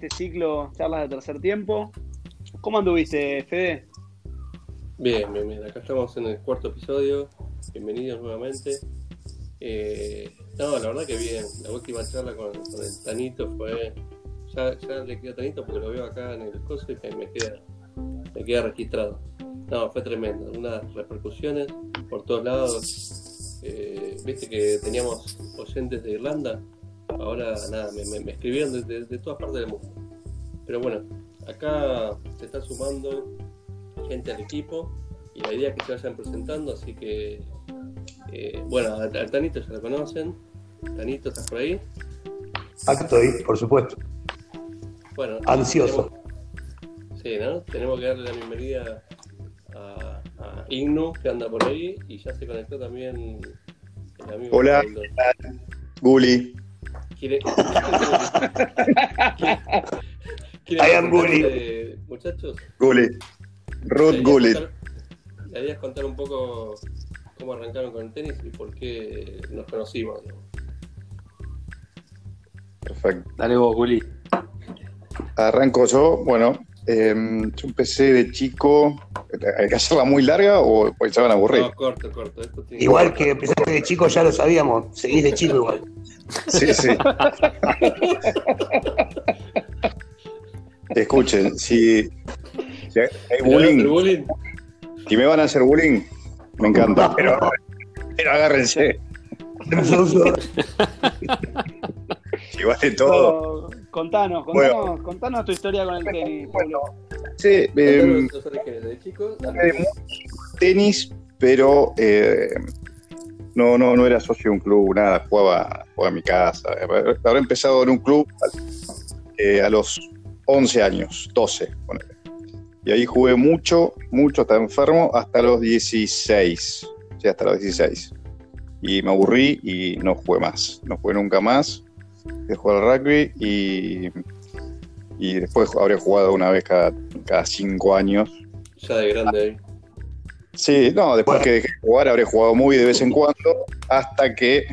este, este ciclo, charlas de tercer tiempo. ¿Cómo anduviste, Fede? Bien, bien, bien. Acá estamos en el cuarto episodio. Bienvenidos nuevamente. Eh, no, la verdad que bien. La última charla con, el Tanito fue. Ya, ya le queda Tanito porque lo veo acá en el coso y me queda, me queda registrado. No, fue tremendo. Unas repercusiones por todos lados. Eh, viste que teníamos oyentes de Irlanda. Ahora, nada, me, escribieron desde de todas partes del mundo. Pero bueno, acá se está sumando gente al equipo y la idea es que se vayan presentando. Así que, eh, bueno, al, Tanito ya lo conocen. Tanito, ¿estás por ahí? Acá estoy, por supuesto. Bueno, ansioso. sí, ¿no? Tenemos que darle la bienvenida a Ignu, que anda por ahí, y ya se conectó también el amigo. Hola, Guli. ¿Quiere, I am Guli. Muchachos. Guli. Ruth idea es contar un poco cómo arrancaron con el tenis y por qué nos conocimos. Perfecto. Dale vos, Guli. Arranco yo. Bueno, Em, yo empecé de chico. ¿Hay que hacerla muy larga o se van a aburrir? No, corto, corto. igual que empezaste de chico, ya lo sabíamos. Seguís de chico igual. Sí, sí. Escuchen, si, si hay bullying, si me van a hacer bullying, me encanta, pero, pero agárrense. si vale todo. Contanos, contanos, contanos tu historia con el tenis, Pablo. Sí, eh. Tenis, pero eh, no, no, no era socio de un club, nada, jugaba, jugaba en mi casa. Habré empezado en un club eh, a los 11 años, 12, Y ahí jugué mucho, mucho, hasta enfermo, hasta los 16. Sí, hasta los 16. Y me aburrí y no jugué más. No jugué nunca más de jugar al rugby y, y después habré jugado una vez cada, cada cinco años. Ya de grande ahí. Sí, no, después que dejé de jugar habré jugado muy de vez en cuando hasta que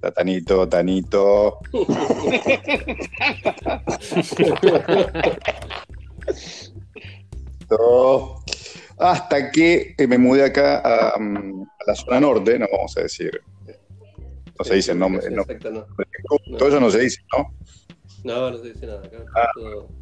Tanito, Tanito. hasta que me mudé acá a, a, la zona norte, no vamos a decir no se dice el nombre. Todo eso no se dice, ¿no? No, no se dice nada. Ah.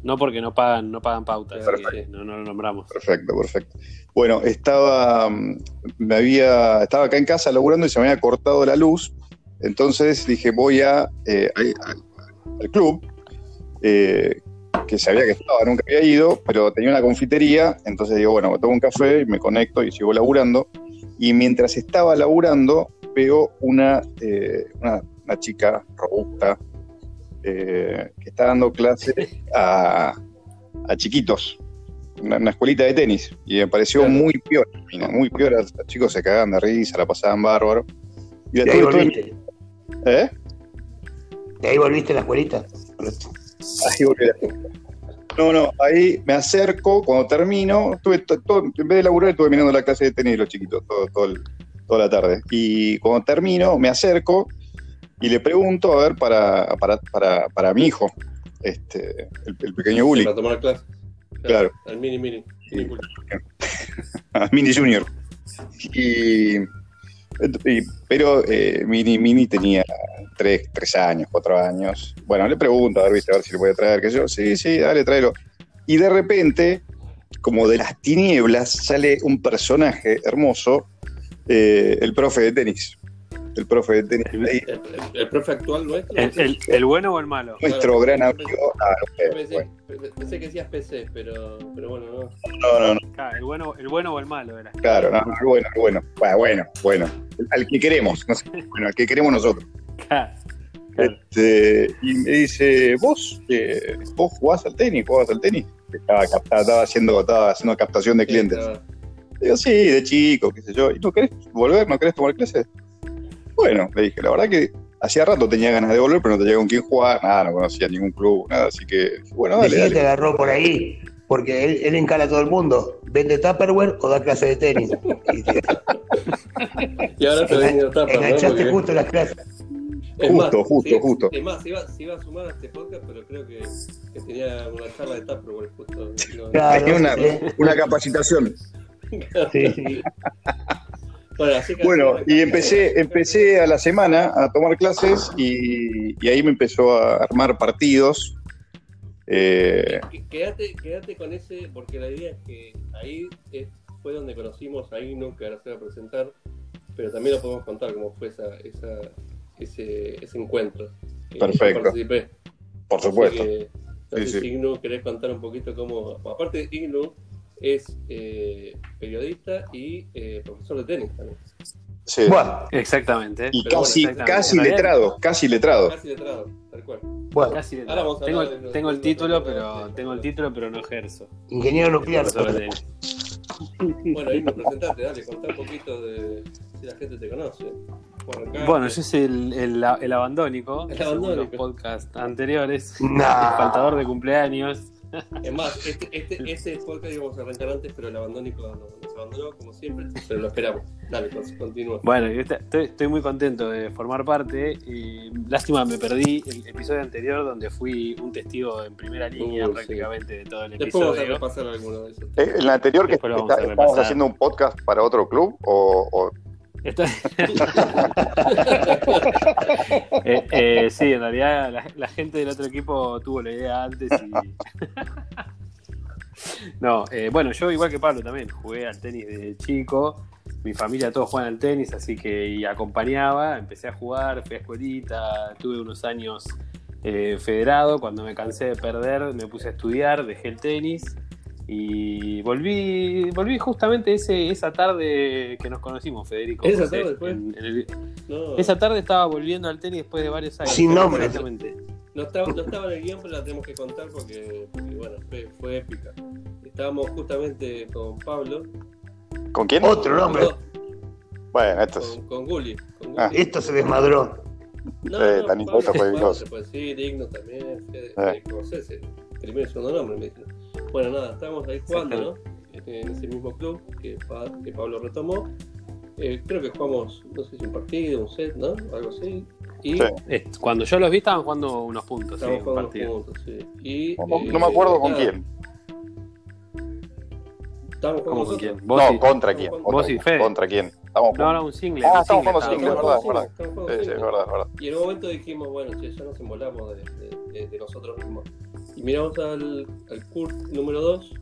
No, porque no pagan, no pagan pautas, no, no lo nombramos. Perfecto, perfecto. Bueno, estaba, mm, me había, estaba acá en casa laburando y se me había cortado la luz. Entonces dije, voy a, eh, al club, eh, que sabía que estaba, nunca había ido, pero tenía una confitería. Entonces digo, bueno, me tomo un café y me conecto y sigo laburando. Y mientras estaba laburando, veo una, eh, una, chica robusta eh, que está dando clase a, a chiquitos, una, escuelita de tenis, y me pareció muy peor, muy peor, los chicos se cagaban de risa, la pasaban bárbaro. Y ahí volviste? ¿Eh? ¿De ahí volviste a la escuelita? Ahí volví a la No, no, ahí me acerco, cuando termino, estuve todo, en vez de laburar, estuve mirando la clase de tenis de los chiquitos todo, todo el, toda la tarde. Y cuando termino, me acerco y le pregunto, a ver, para, para, para, mi hijo, este, el, pequeño Uli. Para tomar clase. Claro. Al mini mini. Al mini junior. Y, pero eh, Mini Mini tenía tres, tres años, cuatro años. Bueno, le pregunto, a ver, ¿viste? a ver si le puede traer, que yo, sí, sí, dale, tráelo. Y de repente, como de las tinieblas, sale un personaje hermoso eh, el profe de tenis. El profe de tenis. El, profe actual nuestro. ¿El, bueno o el malo? Nuestro gran amigo. Ah, pensé, que decías PC, pero, pero bueno, no. No, no, no. el, bueno, el bueno o el malo era. Claro, no, el bueno, el bueno. Bueno, bueno. Al que queremos, no sé, bueno, al que queremos nosotros. Este, y me dice, ¿vos, eh, vos jugás al tenis? ¿Jugás al tenis? Estaba, estaba, haciendo, estaba haciendo captación de clientes. Digo, sí, de chico, qué sé yo. ¿Y no querés volver? ¿No querés tomar clases? Bueno, le dije, la verdad que hacía rato tenía ganas de volver, pero no tenía con quién jugar, nada, no conocía ningún club, nada, así que, bueno, dale. dale. te agarró por ahí? Porque él, él, encala a todo el mundo. ¿Vende Tupperware o da clase de tenis? y ahora te venido Tupperware. Enganchaste justo las clases. Es Justo, más, justo, sí, justo. Es más, se iba, se iba a sumar a este podcast, pero creo que, que tenía una charla de Tupperware justo. no- Claro. Tenía una, sí. una capacitación. Sí, sí. Bueno, así que Bueno, así- y empecé, empecé a la semana a tomar clases y, y ahí me empezó a armar partidos. Eh, Qu- Quédate, quédate con ese, porque la idea es que ahí es- fue donde conocimos a Ignu, que ahora se va a presentar, pero también lo podemos contar cómo fue esa, esa, ese, ese encuentro. Eh, Perfecto. por supuesto. que, no Sí, sé sí. Ignu, ¿querés contar un poquito cómo...? Aparte, Ignu es eh, periodista y eh, profesor de tenis también. Sí. Bueno, Exactamente. Y casi, bueno, casi letrado, casi letrado. Casi letrado, tal cual. bueno, Casi Ahora vamos a tengo, hablar de- tengo el de- título, de- pero de- tengo el título, pero no ejerzo. ingeniero nuclear. Bueno, Ignu, presentate, dale, contá un poquito de si la gente te conoce. Acá, Bueno, yo soy el, el, el abandónico, El según los abandónico. podcasts anteriores. Nah. El faltador de cumpleaños. Es más, este, este, este podcast íbamos a arrancar antes, pero el abandónico nos, abandonó, como siempre, pero lo esperamos. Dale, con- continúa. Bueno, yo estoy, estoy muy contento de formar parte. Y lástima, me perdí el episodio anterior donde fui un testigo en primera línea Uy, prácticamente de todo el Después vamos a episodio. repasar alguno de esos. Eh, En la anterior que Después vamos está- estamos haciendo un podcast para otro club o, o- Eh, eh, sí, en realidad la, gente del otro equipo tuvo la idea antes y... no, eh, bueno, yo igual que Pablo también jugué al tenis de chico, mi familia todos juegan al tenis, así que acompañaba, empecé a jugar, fui a escuelita, tuve unos años eh, federado, cuando me cansé de perder me puse a estudiar, dejé el tenis y volví, volví justamente ese, esa tarde que nos conocimos, Federico. ¿Esa José, tarde fue? en- en el- No, esa tarde estaba volviendo al tenis después de varios años. Sin nombre. Exactamente. no, estaba, no estaba en el guion, pero la tenemos que contar porque, porque, bueno, fue, fue épica. Estábamos justamente con Pablo. ¿Con quién? Otro nombre. Bueno, esto es. con, con Gulli. Con Ah. Gulli. Esto se desmadró. No, Eh, no, Pablo, fue Pablo, grosso. se puede decir, Digno también, Eh. Ese, primero y segundo nombre me dijeron. Bueno, nada, estábamos ahí jugando, ¿no? En ese mismo club que, Pa- que Pablo retomó. Eh, creo que jugamos, no sé si un partido, un set, ¿no? Algo así. Y Sí. Cuando yo los vi estaban jugando unos puntos, sí, jugando partido. juntos, sí. Y, No, eh, no me acuerdo con nada, quién. Estábamos ¿Cómo jugando con quién? nosotros. ¿Vos No, y- contra quién. Vos Contra, y quién, Fede. ¿Contra quién? Estamos No, no, un single. Ah, un estamos single jugando single, verdad, verdad. Estamos Sí, es verdad, es verdad. Y en un momento dijimos, bueno, che, ya nos embolamos de, de- de- de nosotros mismos. Y miramos al, al Kurt número 2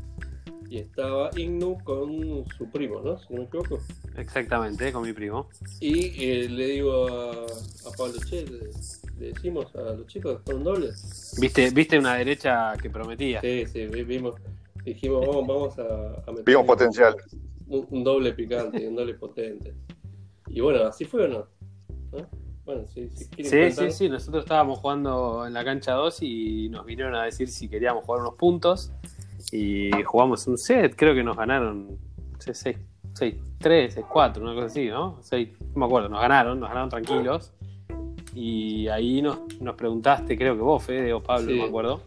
y estaba Ignu con su primo, ¿no? Si no me equivoco. Exactamente, con mi primo. Y eh, le digo a, a Pablo, che, le, le decimos a los chicos que un doble. ¿Viste, viste una derecha que prometía. Sí, sí, vi- vimos. Dijimos, vamos, vamos a, a meter Vimos potencial. Un, un doble picante, un doble potente. Y bueno, así fue o no. ¿No? Bueno, sí, sí. quieren Sí, sí, sí. Nosotros estábamos jugando en la cancha 2 y nos vinieron a decir si queríamos jugar unos puntos. Y jugamos un set, creo que nos ganaron 6-3, 6-4, una cosa así, ¿no? 6, no me acuerdo, nos ganaron, nos ganaron tranquilos. Y ahí nos, nos preguntaste, creo que vos, Fede o Pablo, Sí. no me acuerdo.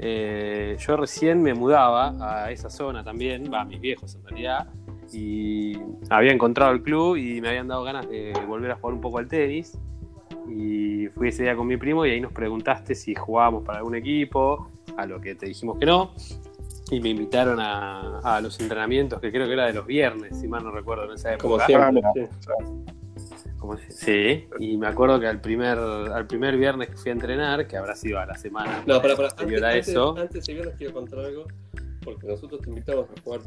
Eh, yo recién me mudaba a esa zona también, va, a mis viejos en realidad, y había encontrado el club y me habían dado ganas de volver a jugar un poco al tenis. Y fui ese día con mi primo y ahí nos preguntaste si jugábamos para algún equipo, a lo que te dijimos que no. Y me invitaron a, a los entrenamientos, que creo que era de los viernes, si mal no recuerdo, en esa Como época. siempre. Ah, sí. Como Sí, y me acuerdo que al primer, al primer viernes que fui a entrenar, que habrá sido a la semana No, para, para. Antes, antes, eso, antes de viernes quiero contar algo, porque nosotros te invitamos a jugar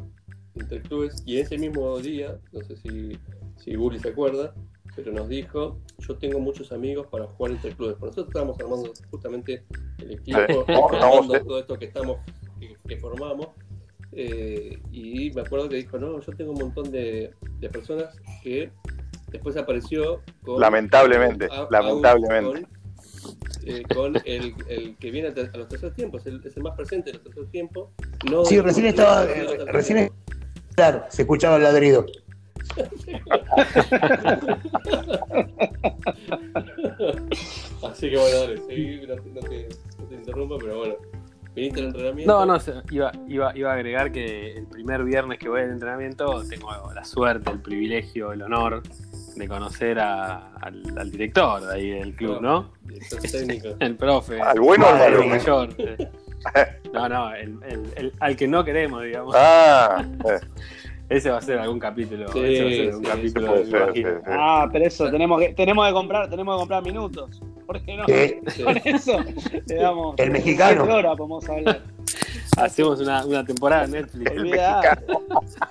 interclubes y ese mismo día, no sé si, si Gulli se acuerda, pero nos dijo, yo tengo muchos amigos para jugar interclubes. Por nosotros estábamos armando justamente el equipo, todo esto que estamos, que, que formamos. eh, y me acuerdo que dijo, no, yo tengo un montón de, de personas que después apareció con... Lamentablemente, a- lamentablemente. con- eh, con el, el que viene a, los terceros tiempos, el- es el más presente de los terceros tiempos. No Sí, recién estaba. eh, Recién. Claro, se escuchaba el ladrido. Así que bueno, dale, seguí, no, te- no te, no te interrumpa, pero bueno. Viniste al entrenamiento. No, no, iba, iba, iba a agregar que el primer viernes que voy al entrenamiento tengo la suerte, el privilegio, el honor de conocer a- al, al director de ahí del club, ¿no? Director técnico. El profe. ¿Al bueno o al Madre malo? el mía. mayor. No, no, el- el- el- al que no queremos, digamos. Ah, eh, Ese va a ser algún capítulo. Sí, ese va a ser algún sí, capítulo, ser, sí, sí. Ah, pero eso, tenemos que, tenemos que comprar, tenemos que comprar minutos. ¿Por qué no? Sí. Con eso le damos El mexicano. horas podemos hablar. Hacemos una, una temporada en Netflix. El Olvidá.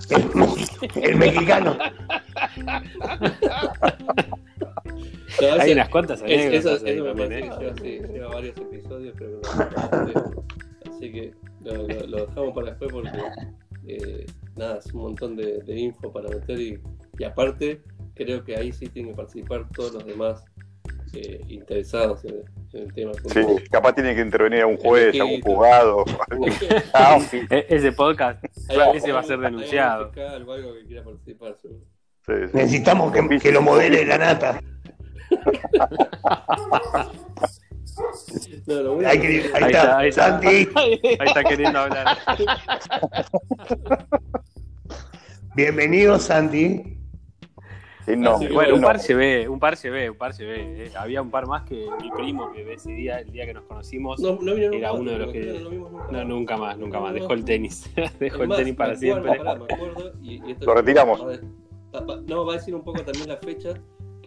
El, el mexicano. No, Hay unas cuantas es- eso, anécdotas ahí eso me parece que lleva, varios episodios, pero así que lo, lo- lo dejamos para después porque eh, nada, es un montón de, de info para meter y, y aparte creo que ahí sí tienen que participar todos los demás eh, interesados en, en el tema. sí, capaz tiene que intervenir algún juez, El algún equipo. juzgado. Ah, sí, E- Ese podcast, algún- ese va a ser denunciado. fiscal o algo que quiera participar, seguro. sí. Necesitamos que, que lo modele la nata. No, lo bueno Ahí, es que- que- ahí Ahí está, ahí está. Santi. Ahí está queriendo hablar. Bienvenido, Santi. Sí, no, Bueno, un no. par llevé, un par llevé, un par llevé. eh. Había un par más que mi primo que ese día, el día que nos conocimos, no, Era nunca uno de más, los que- no nunca no, más. nunca más, nunca más. No, Dejó el tenis, dejó el tenis para siempre. pará, me acuerdo, y, y esto Lo retiramos. va a- va- no, va a decir un poco también la fecha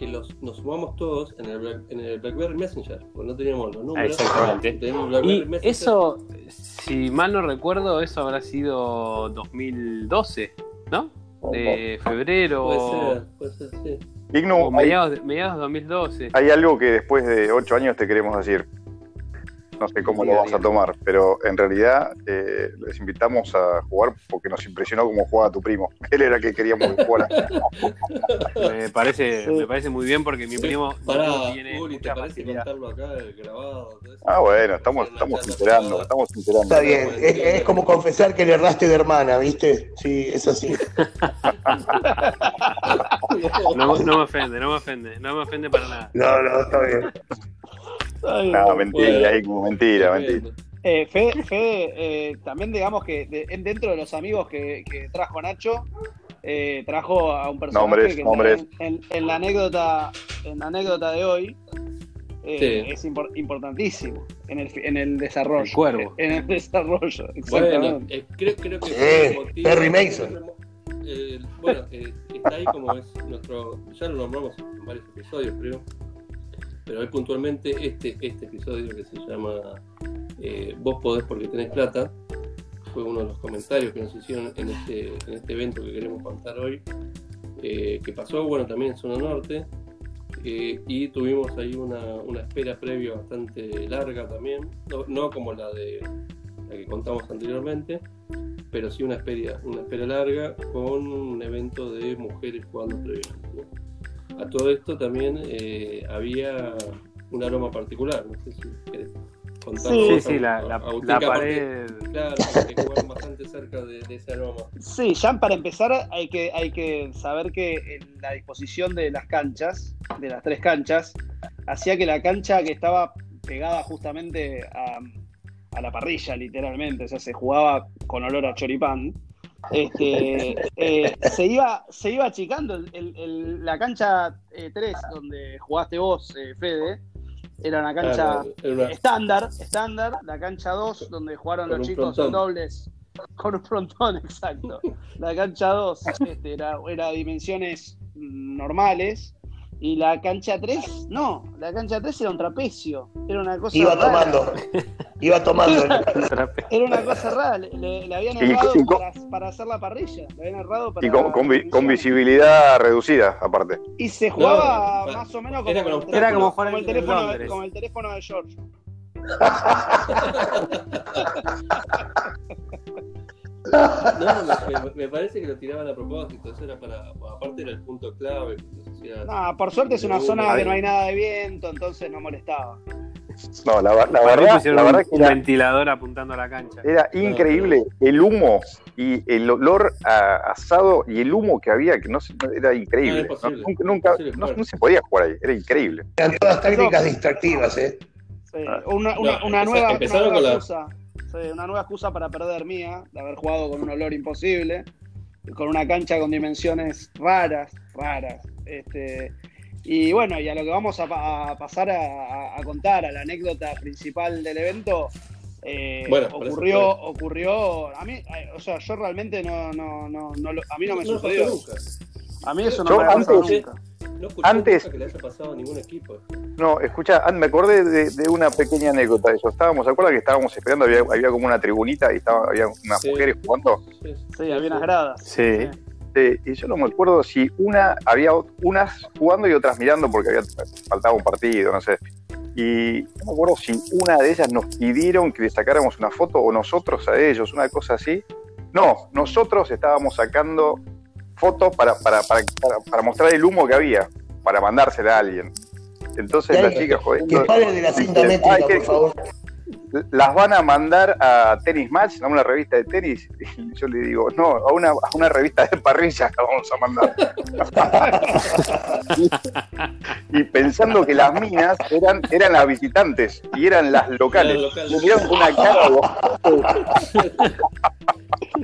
que los, nos sumamos todos en el, Black- en el BlackBerry Messenger, porque no teníamos los números. Exactamente. Teníamos Y Messenger. eso, si mal no recuerdo, eso habrá sido 2012, ¿no? De febrero Puede ser, puede ser, sí. Ignu, o hay, mediados de, mediados de 2012. hay algo que después de ocho años te queremos decir. No sé cómo lo vas a tomar, pero en realidad eh, les invitamos a jugar porque nos impresionó cómo jugaba tu primo. Él era el que queríamos que jugara. Me parece, me parece muy bien porque mi primo Pará, tiene Uli, ¿te parece facilidad. contarlo acá, el grabado? Ah, bueno, estamos, estamos enterando, estamos enterando. Está bien. Es, es como confesar que le erraste de hermana, ¿viste? Sí, es así. No, no me ofende, no me ofende, no me ofende para nada. No, no, está bien. Ay, No, mentira, Bueno. Ignu, mentira, mentira. Eh, Fede, Fede, eh, también digamos que de- en- dentro de los amigos que, que trajo Nacho, eh, trajo a un personaje Nombres, que nombres. En, en- en la anécdota, en la anécdota de hoy eh, Sí. es impor- importantísimo en el, en el desarrollo. El cuervo. En el desarrollo, Bueno, eh, creo, creo que Eh, motivo- Perry Mason. Eh, bueno, eh, está ahí como es nuestro. Ya lo nombramos en varios episodios, creo. Pero hoy puntualmente este, este episodio que se llama eh, Vos podés porque tenés plata fue uno de los comentarios que nos hicieron en este, en este evento que queremos contar hoy. eh, que pasó, bueno, también en Zona Norte. eh, y tuvimos ahí una, una espera previa bastante larga también. No, no como la de la que contamos anteriormente, pero sí una espera, una espera larga con un evento de mujeres jugando previamente. A todo esto también eh, había un aroma particular, no sé si querés contarlo. Sí, Sí, la, la, la pared. Claro, que jugaron bastante cerca de, de ese aroma. Sí, ya para empezar hay que, hay que saber que en la disposición de las canchas, de las tres canchas, hacía que la cancha que estaba pegada justamente a, a la parrilla, literalmente, o sea, se jugaba con olor a choripán, este, eh, se, iba, se iba achicando. El- el- el- la cancha 3, donde jugaste vos, eh, Fede, era una cancha Claro, estándar, estándar, la cancha 2, donde jugaron los chicos frontón. en dobles, con un frontón, exacto. La cancha 2 este, era, era dimensiones normales, y la cancha 3, no, la cancha 3 era un trapecio, era una cosa Iba rara. tomando. Iba tomando. Era una cosa rara, le, le- le habían errado y para, para hacer la parrilla, le habían errado para Y con, con vi- con visibilidad reducida, aparte. Y se jugaba No, más o menos como, era con el Era como como el teléfono, de- como el teléfono de George. No, me, me- parece que lo tiraban a propósito, eso era para, aparte era el punto clave. no sé si era- No, por suerte es una zona que no hay nada de viento, entonces no molestaba. No, la, la mí verdad, la verdad un, que un era, ventilador apuntando a la cancha. era increíble el humo y el olor a asado y el humo que había, que no se- era increíble. No, es posible. No, nunca, nunca- Imposible no, jugar. no se podía jugar ahí, era increíble. Eran todas tácticas distractivas, ¿eh? Sí, una, una, No, una empeza- nueva, una empezaron nueva con la- excusa. Sí, una nueva excusa para perder mía, de haber jugado con un olor imposible. con una cancha con dimensiones raras, raras. Este, y bueno, y a lo que vamos a, pa- a pasar a, a contar, a la anécdota principal del evento, eh, Bueno, ocurrió, ocurrió, a mí, eh, o sea, yo realmente no, no, no, no lo- a mí no me No sucedió. A mí eso no Yo me ha pasado antes- nunca. No escuché Antes- nunca que le haya pasado a ningún equipo. No, escucha, me acordé de, de una pequeña anécdota de eso. Estábamos, ¿se acuerdan que estábamos esperando? Había, había como una tribunita y estaba, había unas Sí. mujeres jugando. Sí, Sí, había unas gradas. Sí. Sí, y yo no me acuerdo si una, había unas jugando y otras mirando porque había faltaba un partido, no sé. Y no me acuerdo si una de ellas nos pidieron que le sacáramos una foto o nosotros a ellos, una cosa así. No, nosotros estábamos sacando fotos para, para, para, para, para mostrar el humo que había, para mandársela a alguien. Entonces la chica jodiendo, Que de la cinta métrica, por favor. Las van a mandar a Tennis Match, a una revista de tenis. Y yo le digo, no, a una, a una revista de parrilla la vamos a mandar. y pensando que las minas eran, eran las visitantes y eran las locales. Me con una cara,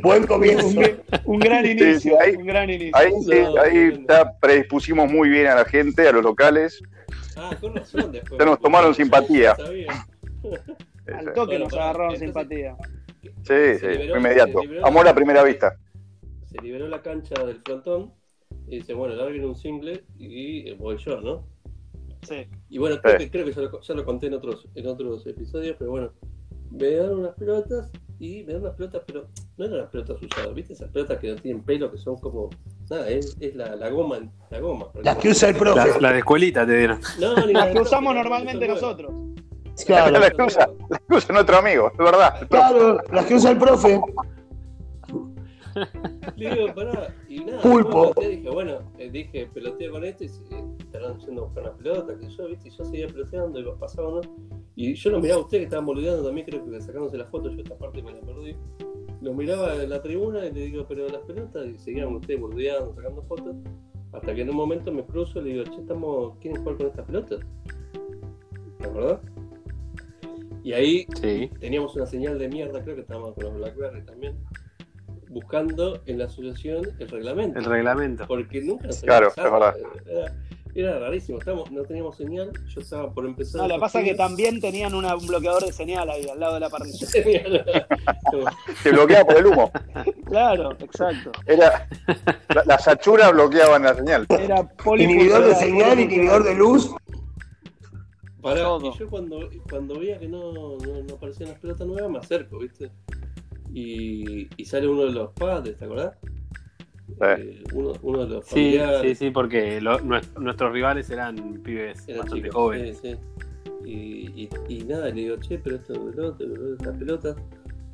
Buen comienzo. Un, un gran inicio, sí, ahí- un gran inicio. ahí, sí, ahí predispusimos muy bien a la gente, a los locales. Ah, con razón después. Ya nos tomaron simpatía. Sabía. Al toque Bueno, nos agarraron entonces- simpatía. Sí, Se sí, liberó- inmediato. se liberó- Amor a primera vista. Se liberó la cancha del frontón y dice, bueno, larguen un single y voy yo, ¿no? Sí. Y bueno, creo, Sí. que, creo que ya lo, ya lo conté en otros, en otros episodios, pero bueno, me dan unas pelotas y me dan unas pelotas, pero no eran las pelotas usadas, ¿viste? Esas pelotas que no tienen pelo, que son como, nada, es, es la, la goma, la goma. Las que usa el profe. la de escuelita te dieron. No, ni Las la- que usamos no, normalmente no, nosotros. Claro, La que usa, la que usa nuestro amigo, es verdad. claro, las que usa el profe. Le digo, pará, y nada, Pulpo. dije, bueno, eh, dije, peloteo con esto y eh, estarán yendo a buscar una pelota, que yo, viste, y yo seguía peloteando y pasaba, ¿no? Y yo lo miraba a usted que estaban boludeando también, creo que sacándose la foto, yo esta parte me la perdí. Lo miraba en la tribuna y le digo, pero las pelotas, y seguían ustedes boludeando, sacando fotos, hasta que en un momento me cruzo y le digo, che, estamos, ¿quieren jugar con estas pelotas? ¿Te acordás? Y ahí Sí. teníamos una señal de mierda, creo que estábamos con los Blackberry también, buscando en la asociación el reglamento. El reglamento. Porque nunca nos Claro, es Era, era rarísimo, estábamos- no teníamos señal, yo estaba por empezar. No, lo que pasa es que también tenían una- un bloqueador de señal ahí al lado de la parrilla. Se bloqueaba por el humo. Claro, exacto. Era, la, las achuras bloqueaban la señal. Era Inhibidor de señal, inhibidor de luz. Pará, Todo. y yo cuando, cuando veía que no, no, no aparecían las pelotas nuevas, me acerco, ¿viste? Y, y sale uno de los padres, ¿te acordás? Eh, uno, uno de los Sí, sí, sí, porque lo- nuestros rivales eran pibes Eran bastante chicos, jóvenes. sí, sí. Y, y, y nada, le digo, che, pero esto pelota, estas pelotas.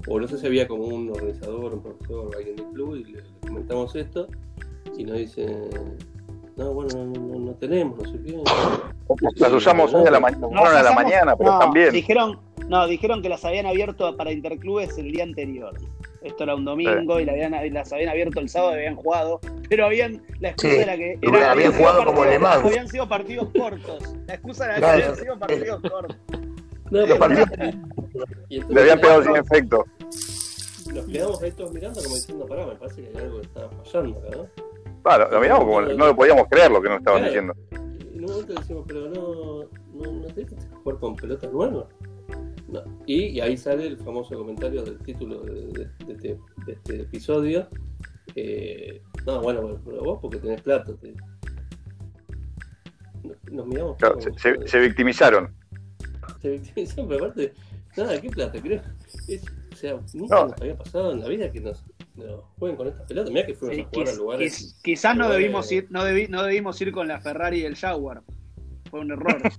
O no sé si había como un organizador, un profesor, alguien del club, y le, le comentamos esto. Y nos dice, no, bueno, no, no, no tenemos, no sé qué. Las usamos hoy a la, ma- Nos fueron a la mañana, pero no, también. Dijeron, no, dijeron que las habían abierto para interclubes el día anterior. Esto era un domingo y, la habían- y las habían abierto el sábado y habían jugado. Pero habían. La excusa Sí, era que. habían sido jugado como partidos- Mans. Habían sido partidos cortos. La excusa era que Claro. habían sido partidos cortos. No, Los partidos- Le habían pegado sin efecto. Nos quedamos ahí todos mirando como diciendo, pará, me parece que hay algo que está fallando ¿no? Claro, lo miramos como no lo podíamos creer lo que nos estaban Claro. diciendo. Y en un momento decimos, pero no, no, no que jugar con pelotas nuevas. No. Y, y ahí sale el famoso comentario del título de, de- de este, de este episodio. Eh, no, bueno, bueno, pero vos porque tenés plata. te- Nos, miramos. Claro, se, se- se victimizaron. se victimizan, pero aparte, nada, ¿qué plata? Creo. Es, o sea, nunca No. nos había pasado en la vida que nos, nos jueguen con estas pelotas. Mirá que fuimos Sí, a jugar a quiz- lugares. quiz- quizás no debimos ir, no, debí- no debimos ir con la Ferrari y el Jaguar. Fue un error.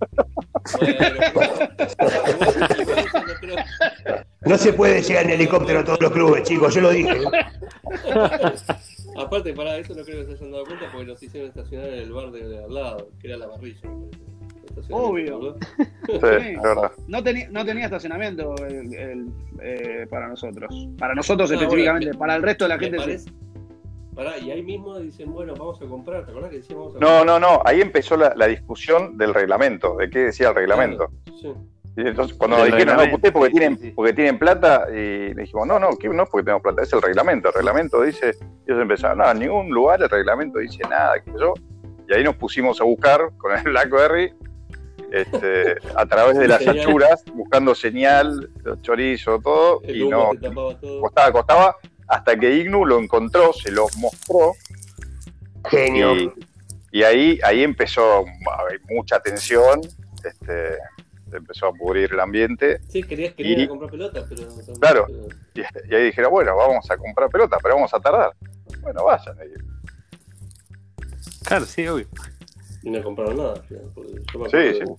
No No se puede llegar en helicóptero a todos los clubes, chicos, yo lo dije. Aparte, para eso no creo que se hayan dado cuenta porque nos hicieron estacionar en el bar de al lado, que era la me. Estacionamiento, Obvio. ¿verdad? Sí, Sí. es verdad. No, tenía no tenía estacionamiento el- el, eh, para nosotros. Para nosotros Ah, específicamente. bueno, para el resto de la gente sí. Pará, y ahí mismo dicen, bueno, vamos a comprar. ¿Te acordás que decíamos vamos a No, no, no. Ahí empezó la, la discusión del reglamento, de qué decía el reglamento. Sí. Y entonces, cuando nos dijeron, no, ustedes porque sí, tienen, sí, sí. porque tienen plata, y le dijimos, no, no, que no es porque tenemos plata, es el reglamento. El reglamento dice Y ellos empezaron, no, en ningún lugar el reglamento dice nada, que yo. Y ahí nos pusimos a buscar con el Blackberry este, a través de las Señal. achuras, buscando señal, los chorizos, todo, El y no, todo. costaba, costaba, hasta que Ignu lo encontró, se lo mostró, Genio. y, y ahí, ahí empezó a haber mucha tensión, este, se empezó a pudrir el ambiente, Sí, querías que Y- comprar pelotas, pero. no- Claro. y, y ahí dijeron, bueno, vamos a comprar pelota, pero vamos a tardar. Bueno, vayan. Claro, sí, obvio. Y no compraron nada. yo Sí, acuerdo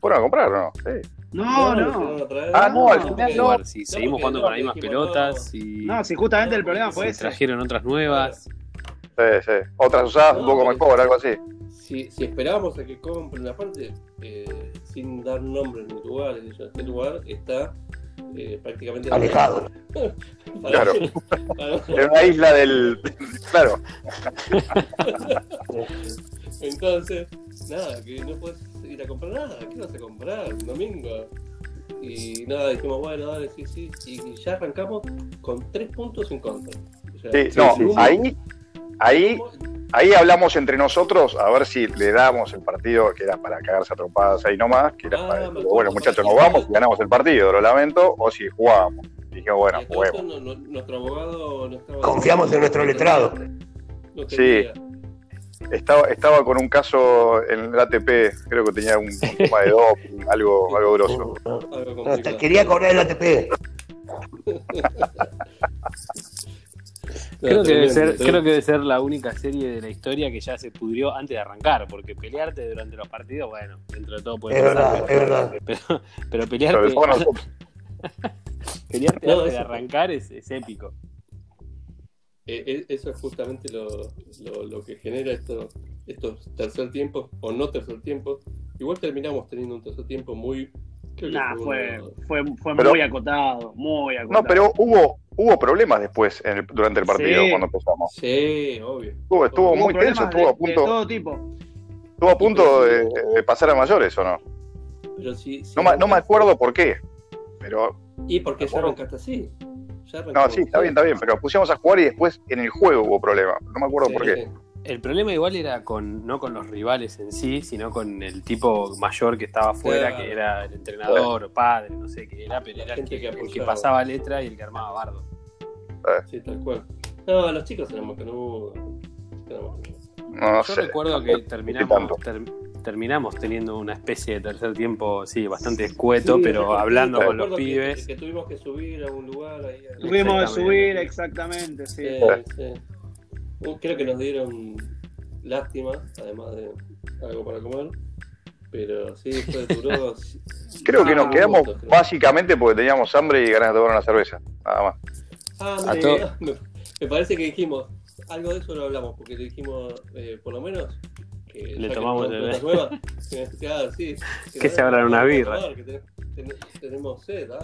¿Fueron a comprar o no? Sí. No, no. traer. Ah, no, al final no. Si no, seguimos jugando no, con las mismas pelotas y No, si justamente el No, problema fue se ese. trajeron otras nuevas. Sí, sí. Otras usadas un No, poco mejor, algo así. Si, si esperábamos a que compren, aparte, eh, sin dar nombres ni lugares, ni este lugar está eh, prácticamente Alejado. Para- Claro. para- En una isla del. Claro. Entonces, nada, que no puedes ir a comprar nada. ¿Qué vas a comprar un domingo? Y nada, dijimos, bueno, dale, sí, sí. Y ya arrancamos con tres puntos en contra. O sea, Sí, no, ahí, ahí, ahí hablamos entre nosotros a ver si le damos el partido, que era para cagarse a trompadas ahí nomás, que era Ah, para, digo, bueno, muchachos, nos vamos y ganamos el partido, lo lamento, o si jugábamos. Dije, bueno, juguemos. no- nuestro abogado no estaba. Confiamos en nuestro letrado. No Sí. Estaba, estaba con un caso en el ATP, creo que tenía un, tema de doping, algo, algo grosso. No, quería cobrar el ATP. Creo que, debe ser, creo que debe ser la única serie de la historia que ya se pudrió antes de arrancar, porque pelearte durante los partidos, bueno, dentro de todo puede Es verdad, es verdad. pero, pero pelearte, nosotros. pelearte No, antes de arrancar es, es épico. Eh, eh, eso es justamente lo, lo, lo que genera esto, estos tercer tiempos o no tercer tiempos. Igual terminamos teniendo un tercer tiempo muy. Nah, fue, fue, fue Pero- muy acotado, muy acotado. No, pero hubo, hubo problemas después en el- durante el partido Sí. cuando empezamos. Sí, obvio. Estuvo, estuvo Hubo muy tenso, estuvo a de- de punto, todo tipo. estuvo a punto de, de pasar a mayores, ¿o no? Pero sí, sí No, me- no me acuerdo por qué, pero Y porque ya acuerdo. arrancaste así. Ya no, sí, está bien, está bien, pero pusimos a jugar y después en el juego hubo problemas. No me acuerdo Sí, por qué. El problema igual era con no con los rivales en sí, sino con el tipo mayor que estaba afuera, Claro. que era el entrenador o padre, no sé qué era, pero La era el gente que, que el que pasaba letra y el que armaba bardo. Sí, tal cual. No, los chicos. Éramos- No, no Yo sé. recuerdo que terminamos, ter- terminamos teniendo una especie de tercer tiempo, sí, bastante escueto, Sí, pero hablando con los que- pibes. Que, tuvimos que subir a un lugar ahí. Tuvimos que Exactamente. subir, exactamente, sí. Sí, sí. Uh, Creo que nos dieron lástima, además de algo para comer. Pero sí, fue duró. Creo que nos Ah, quedamos básicamente porque teníamos hambre y ganas de tomar una cerveza. Nada más. Ah, me, to- me, me parece que dijimos, algo de eso lo hablamos, porque le dijimos, eh, por lo menos, que Le que tomamos eh, claro, sí, Que se abran una birra. tomar, que ten- ten- tenemos sed, ah.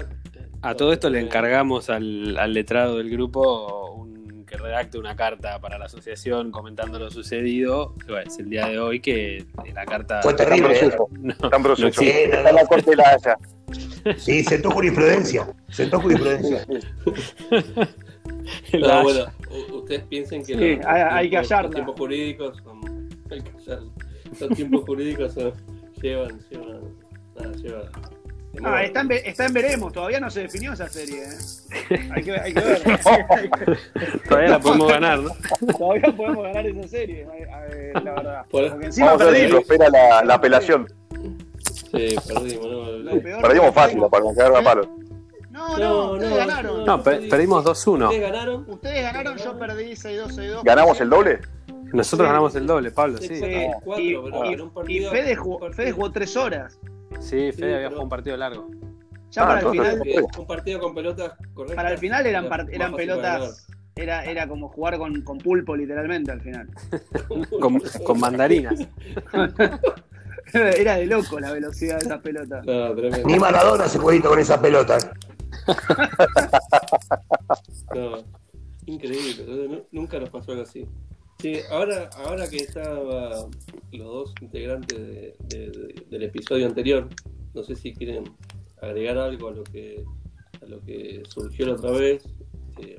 A todo esto le encargamos al, al letrado del grupo un- que redacte una carta para la asociación comentando lo sucedido. Bueno, es el día de hoy que la carta Fue terrible, ¿eh? no, no Está la corte de la Haya. Sí, sentó jurisprudencia. Sentó jurisprudencia. No, La- bueno, ustedes piensen que Sí, los, hay- que hallarla. los tiempos jurídicos son, hay que hallarla. los tiempos jurídicos son- llevan, llevan, nada, llevan. Ah, está en, ve- está en veremos, todavía no se definió esa serie. ¿eh? Hay, que, hay que ver. Todavía la podemos ganar, ¿no? todavía podemos ganar esa serie, a- a- la verdad. Por- Porque encima Vamos a ver si perdimos. prospera la, la apelación. Sí, perdimos, ¿no? Perdimos fácil, para no cagar a palos. No, no, ustedes ganaron. No, per- perdimos 2-1. Ustedes ganaron. Ustedes ganaron, yo perdí 6-2, 6-2. ¿Ganamos el doble? Nosotros Sí. ganamos el doble, Pablo, sí. Cuatro, y, Fede, jugó, Fede jugó 3 horas. Sí, Fede Sí, había jugado un partido largo. Ya Ah, para el final, un partido con pelotas correctas. para el final eran, era eran pelotas. Era, era como jugar con, con pulpo, literalmente, al final. Con, con mandarinas. Era de loco la velocidad de esas pelotas. No. Ni Maradona se ir con esa pelota. No, increíble, nu- nunca nos pasó algo así. Sí, ahora, ahora que estaban los dos integrantes de- de- de- del episodio anterior, no sé si quieren agregar algo a lo que a lo que surgió la otra vez.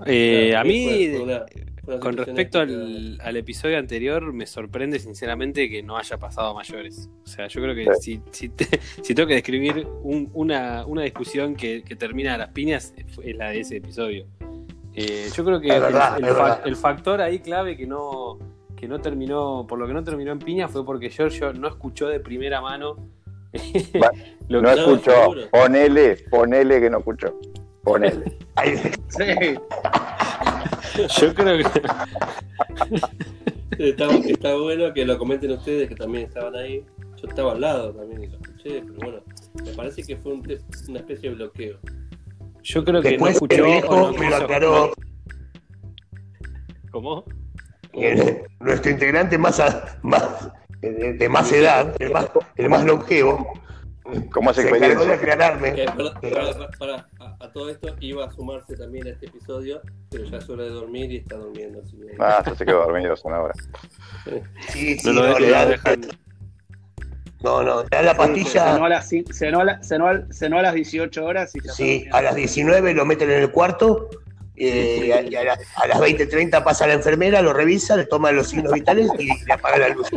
Eh, Claro, a mí, fue- fue una- fue una Con respecto al, al episodio anterior, me sorprende sinceramente que no haya pasado a mayores. O sea, yo creo que si, si, te- si tengo que describir un- una, una discusión que, que termina a las piñas, es la de ese episodio. Eh, yo creo que Es el, verdad, el es fa- verdad. el factor ahí clave que no, que no terminó, por lo que no terminó en piña fue porque Giorgio no escuchó de primera mano lo No que- No, escuchó. Ponele, ponele que no escuchó. Ponele. Ahí- Sí. yo creo que Está, está bueno que lo comenten ustedes que también estaban ahí. Yo estaba al lado también y lo escuché, pero bueno, me parece que fue un una especie de bloqueo. Yo creo que Después no escuchó el viejo no me lo aclaró. ¿Cómo? nuestro integrante más, a- más de, de más edad, el más, el más longevo, ¿Cómo hace se encargó de aclararme. Eh, para, para- para- para- a, a todo esto iba a sumarse también a este episodio, pero ya es hora de dormir y está durmiendo. así que- Ah, se quedó dormido hace una hora. Sí, sí, No dejan. No, no, le da la Cenó pastilla, a, las, cenó a, la- cenó a- cenó a las 18 horas y ya sí, a las 19 lo meten en el cuarto, eh, y a, y a la- a las 20.30 pasa la enfermera, lo revisa, le toma los signos vitales y le apaga la luz.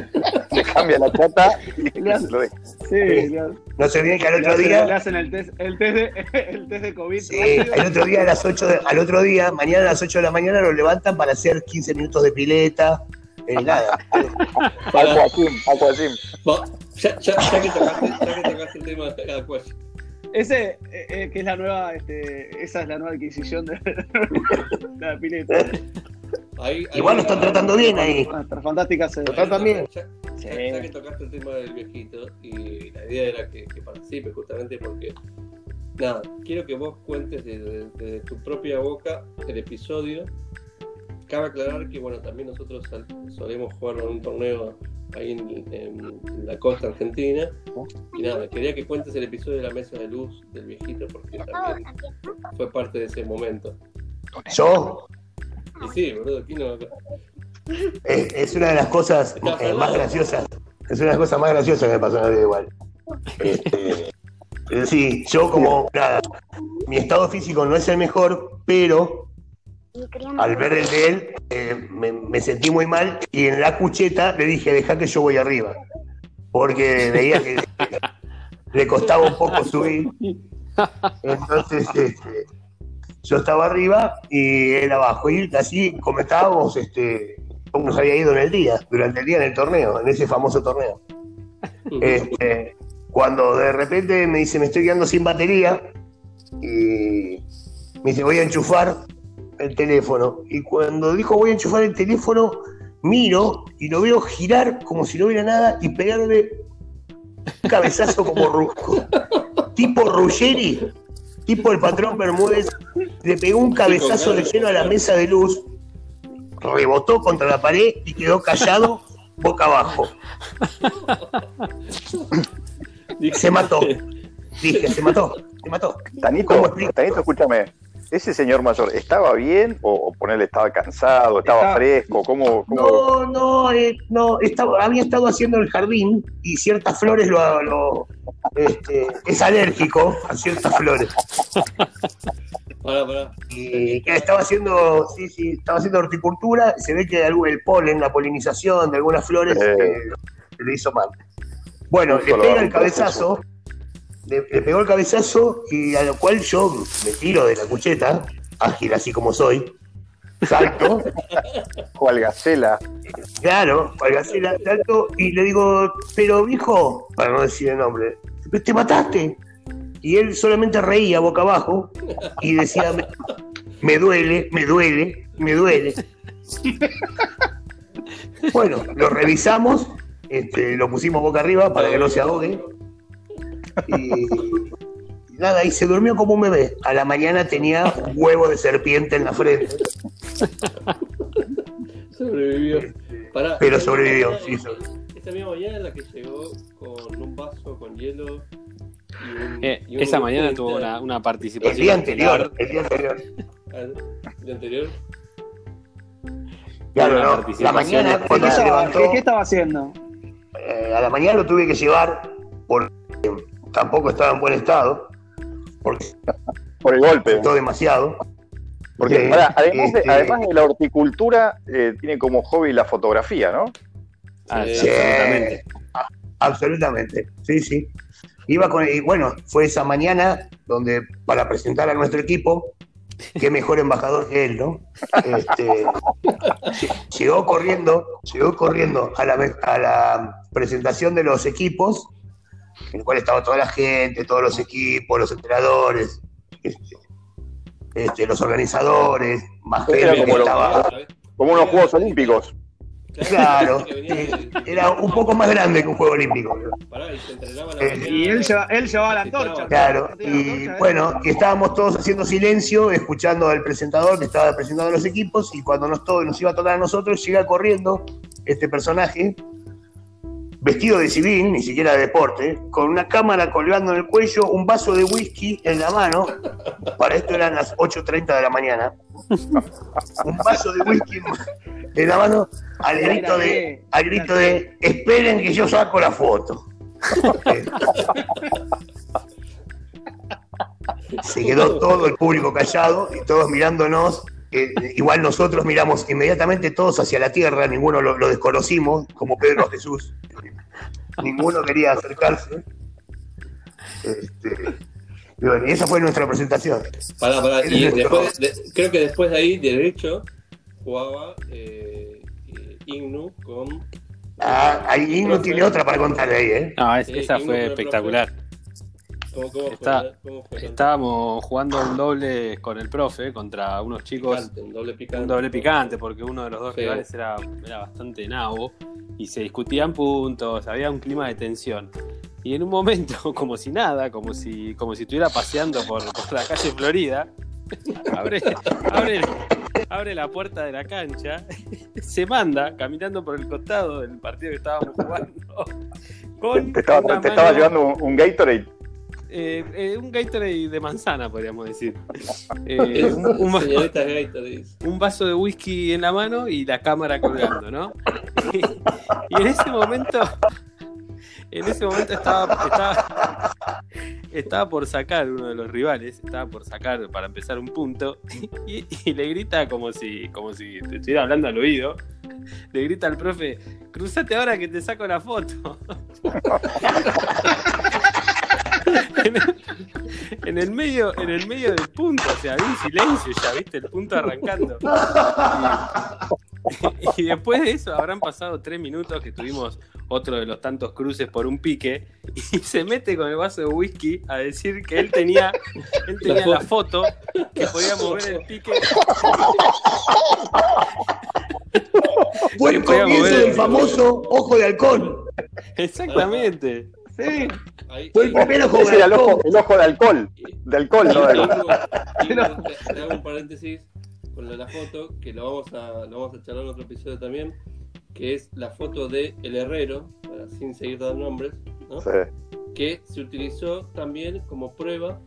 Le cambia la chata y lo deja. Sí, le, No se olviden que al le otro le día, hacen el test, el test de, el test de COVID. sí, al otro día a las 8 de- al otro día, mañana a las 8 de la mañana lo levantan para hacer 15 minutos de pileta, eh, nada. Aquasim, Aquasim. Ya, ya, ya que tocaste, ya que tocaste el tema de Aquash, Ese, eh, eh, que es la nueva, este, esa es la nueva adquisición de la pileta. ahí, ahí- Igual lo están tratando bien ahí. Nuestra fantástica se. Tratan bien. Ya, Sí. ya- ya que tocaste el tema del viejito y la idea era que, que participe justamente porque nada, quiero que vos cuentes desde desde tu propia boca el episodio. Cabe aclarar que bueno, también nosotros solemos jugar en un torneo ahí en, la costa argentina. Y nada, quería que cuentes el episodio de la mesa de luz del viejito porque también fue parte de ese momento. Yo, Y sí, boludo, aquí no. Es, es una de las cosas eh, más graciosas. Es una de las cosas más graciosas que me pasó en la vida igual. Este, sí, yo como nada, mi estado físico no es el mejor, pero al ver el de él eh, me, me sentí muy mal y en la cucheta le dije, deja que yo voy arriba. Porque veía que le costaba un poco subir. Entonces, este, yo estaba arriba y él abajo. Y así comentábamos este, cómo nos había ido en el día, durante el día en el torneo, en ese famoso torneo. Este, cuando de repente me dice, me estoy quedando sin batería, y me dice, voy a enchufar el teléfono. Y cuando dijo, voy a enchufar el teléfono, miro y lo veo girar como si no hubiera nada y pegarle un cabezazo como Ru- tipo Ruggeri, tipo el patrón Bermúdez, le pegó un cabezazo de lleno a la mesa de luz, rebotó contra la pared y quedó callado boca abajo. Se mató. Dije, se mató, se mató. ¿Cómo Tanito? Tanito, escúchame. ¿Ese señor mayor estaba bien o, o ponerle estaba cansado, estaba Estaba- fresco? ¿Cómo, cómo? No, no, eh, no, estaba, había estado haciendo el jardín y ciertas flores lo, lo- este, es alérgico a ciertas flores. Pará, pará. Y que estaba haciendo, sí, sí, estaba haciendo horticultura, se ve que algo- el polen, la polinización de algunas flores Eh. eh, le hizo mal. Bueno, Un le pega el cabezazo, le, le pegó el cabezazo y a lo cual yo me tiro de la cucheta, ágil así como soy, salto, ¿Cuál gacela? claro, al gacela, salto y le digo, pero viejo, para no decir el nombre, te mataste. Y él solamente reía boca abajo y decía, me, me duele, me duele, me duele. Bueno, lo revisamos, este, lo pusimos boca arriba para que no se ahogue. Y, y nada, y se durmió como un bebé. A la mañana tenía un huevo de serpiente en la frente, Sobrevivió. Pará, pero esta sobrevivió. misma sí, mañana- sobrevivió. Esta misma mañana la que llegó con un vaso con hielo y un. Eh, y un esa mañana tuvo una, una El participación. día anterior, el día anterior. ¿El día anterior? Claro, no, la mañana estelar. ¿Qué cuando se estaba, levantó, qué- estaba haciendo? eh, a la mañana lo tuve que llevar porque tampoco estaba en buen estado, porque Por el golpe. todo demasiado. Porque pará, además, de, este- además de la horticultura, eh, tiene como hobby la fotografía, ¿no? Ah, Sí. sí, absolutamente. Absolutamente, sí, sí. Iba con, y bueno, fue esa mañana donde para presentar a nuestro equipo, qué mejor embajador que él, ¿no? Este, lle- llegó corriendo, llegó corriendo a la, a la presentación de los equipos, en el cual estaba toda la gente, todos los equipos, los entrenadores, este, este, los organizadores, más gente que como lo- estaba. Como unos Juegos Olímpicos. Claro, que sí, era un poco más grande que un juego olímpico. Y Eh. Y él, lleva- él llevaba la antorcha. Claro, ¿No tenía la y bueno, y estábamos todos haciendo silencio, escuchando al presentador que estaba presentando los equipos, y cuando nos, to- nos iba a tocar a nosotros, llega corriendo este personaje, vestido de civil, ni siquiera de deporte, con una cámara colgando en el cuello, un vaso de whisky en la mano, para esto eran las 8.30 de la mañana, un vaso de whisky en la mano, al grito de, al grito de, esperen que yo saco la foto. Se quedó todo el público callado y todos mirándonos. Eh, igual nosotros miramos inmediatamente todos hacia la tierra, ninguno lo, lo desconocimos, como Pedro Jesús. Ninguno quería acercarse. Este, y bueno, y esa fue nuestra presentación. Pará, pará. Y después, de- creo que después de ahí, derecho, jugaba eh, eh, Ignu con. Ah, ahí no tiene otra para contar de ahí, ¿eh? No, es- esa y fue espectacular. ¿Cómo, cómo Está- fue? ¿Cómo fue? Estábamos jugando un doble con el profe contra unos chicos Picante, un doble picante. un doble picante porque uno de los dos Sí. rivales era, era bastante nabo y se discutían puntos, había un clima de tensión. Y en un momento, como si nada, como si, como si estuviera paseando por, por la calle Florida, abre, abre, abre la puerta de la cancha, se manda caminando por el costado del partido que estábamos jugando. Con Te estaba, te llevando un, un Gatorade. Eh, eh, un Gatorade de manzana, podríamos decir. Eh, un, un- Gatorade. un vaso de whisky en la mano y la cámara colgando, ¿no? y en ese momento, en ese momento estaba, estaba, estaba por sacar uno de los rivales, estaba por sacar para empezar un punto, y, y le grita como si, como si te estuviera hablando al oído. Le grita al profe, cruzate ahora que te saco la foto. en, el, en el medio, en el medio del punto, o sea, había un silencio ya, viste, el punto arrancando. Y, y después de eso habrán pasado tres minutos que tuvimos otro de los tantos cruces por un pique y se mete con el vaso de whisky a decir que él tenía, él tenía la foto que podía mover el pique. A comienzo del famoso ojo de halcón. Exactamente. Sí, Ahí, fue el primer ojo Ese de era el ojo, el ojo de alcohol. De alcohol, no de Ignu, te- te hago un paréntesis con lo de la foto, que lo vamos a, lo vamos a charlar en otro episodio también, que es la foto de El Herrero, para- sin seguir dando nombres, ¿no? Sí. que se utilizó también como prueba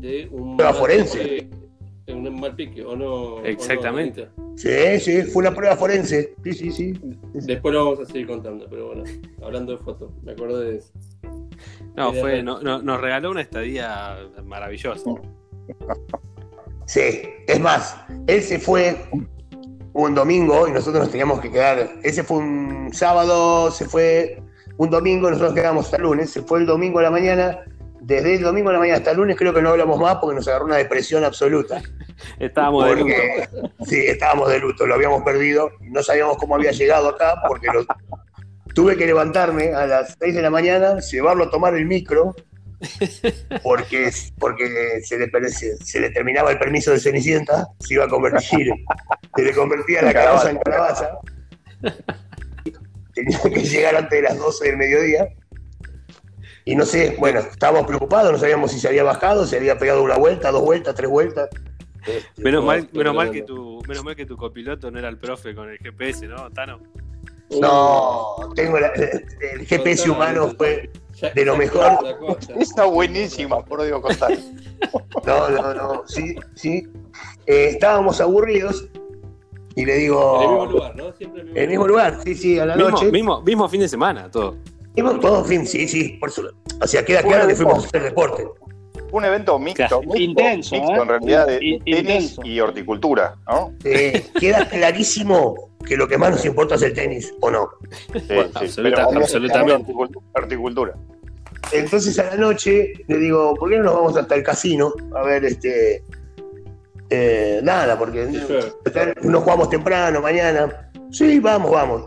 de un Prueba mal forense. pique- de un mal pique, ¿o no? Exactamente. o no, Anita? Sí, sí, fue una prueba forense. Sí, sí, sí. Después lo vamos a seguir contando, pero bueno, hablando de foto, me acuerdo de eso. No, fue, no, no- nos regaló una estadía maravillosa. Sí, es más, él se fue un domingo y nosotros nos teníamos que quedar. Ese fue un sábado, se fue un domingo, nosotros quedamos hasta el lunes. Se fue el domingo a la mañana. Desde el domingo a la mañana hasta el lunes creo que no hablamos más porque nos agarró una depresión absoluta. Estábamos de luto. Porque sí, estábamos de luto, lo habíamos perdido, no sabíamos cómo había llegado acá porque lo- tuve que levantarme a las 6 de la mañana, llevarlo a tomar el micro porque, porque se, le, se, le terminaba el permiso de Cenicienta, se iba a convertir, se le convertía la calabaza en calabaza. Tenía que llegar antes de las 12 del mediodía. Y no sé, bueno, estábamos preocupados, no sabíamos si se había bajado, se había pegado una vuelta, dos vueltas, tres vueltas. Este, Menos mal, Estuvo menos mal que tu, menos mal que tu copiloto no era el profe con el GPS, ¿no, Tano? No, tengo la- el GPS humano fue Ya- de lo ya- mejor. Está buenísima, por Dios contar. No, no, no, sí, sí. Eh, estábamos aburridos y le En el mismo digo. lugar, ¿no? Siempre en el mismo lugar, sí, sí, a la Mismo, noche. mismo, mismo fin de semana, todo. Mismo- todo fin, sí, sí, por su. O sea, queda claro que fuimos a hacer deporte. Un evento mixto, Claro. mixto, Intenso, mixto, ¿eh? en realidad de In- tenis intenso. y horticultura, ¿no? Eh, queda clarísimo que lo que más nos importa es el tenis, ¿o no? Sí, absoluta- pero- absolutamente. horticultura- Horticultura. Entonces a la noche le digo, ¿por qué no nos vamos hasta el casino? A ver, este. eh, nada, porque Sí. no jugamos temprano, mañana. Sí, vamos, vamos.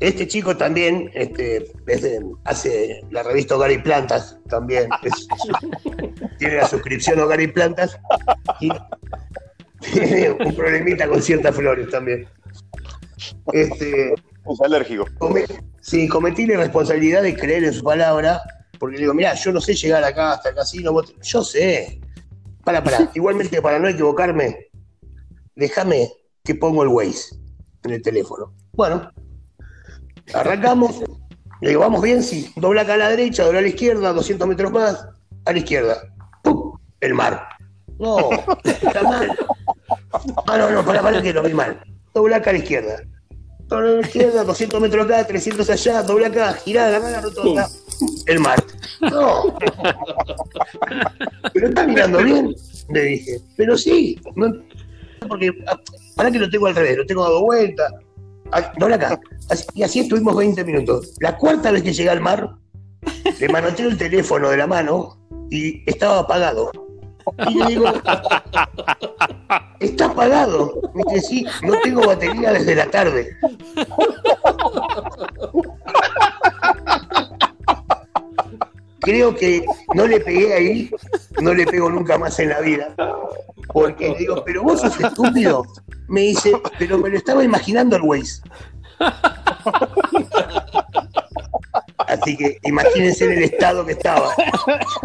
Este chico también este, es de- hace la revista Hogar y Plantas, también. es- tiene la suscripción Hogar y Plantas y tiene un problemita con ciertas flores también. Este, Es alérgico. come- sí, cometí la responsabilidad de creer en su palabra, porque le digo, mira, yo no sé llegar acá hasta el casino, vos- yo sé. Para, para, igualmente para no equivocarme, déjame que pongo el Waze en el teléfono. Bueno, arrancamos, le digo, vamos bien, sí, dobla acá a la derecha, dobla a la izquierda, 200 metros más, a la izquierda. ¡Pum! El mar. No, está mal. Ah, no, no, para, para que lo vi mal. Dobla acá a la izquierda. Dobla a la izquierda, 200 metros acá, 300 allá, dobla acá, girá, la rotonda. El mar. No. Pero está mirando bien, le dije. Pero sí, no, porque ah, para que lo tengo al revés, lo tengo dado vuelta. Dobla acá. Y así estuvimos 20 minutos. La cuarta vez que llegué al mar, le manoteo el teléfono de la mano y estaba apagado. Y le digo, está apagado. Me dice, sí, no tengo batería desde la tarde. Creo que no le pegué ahí, no le pego nunca más en la vida. Porque le digo, pero vos sos estúpido. Me dice, pero me lo estaba imaginando el Waze. Así que imagínense en el estado que estaba.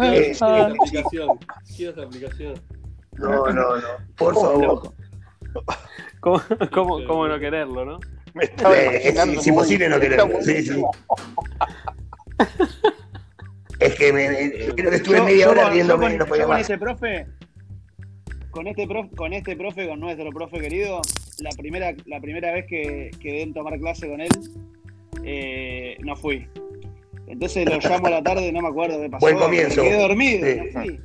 Eh, Quiero esa aplicación. No, no, no. Por favor. ¿Cómo, cómo, cómo no quererlo, no? Me estaba Eh, es, es imposible no quererlo. Sí, sí. Es que me, me- creo que estuve Yo- media yo hora con- riéndome y no podía más. este profe, con este profe, con este profe, con nuestro profe querido, la primera, la primera vez que quedé en tomar clase con él, eh, no fui. Entonces lo llamo a la tarde, no me acuerdo qué pasó. Buen comienzo. Me quedé dormido, Sí. no fui.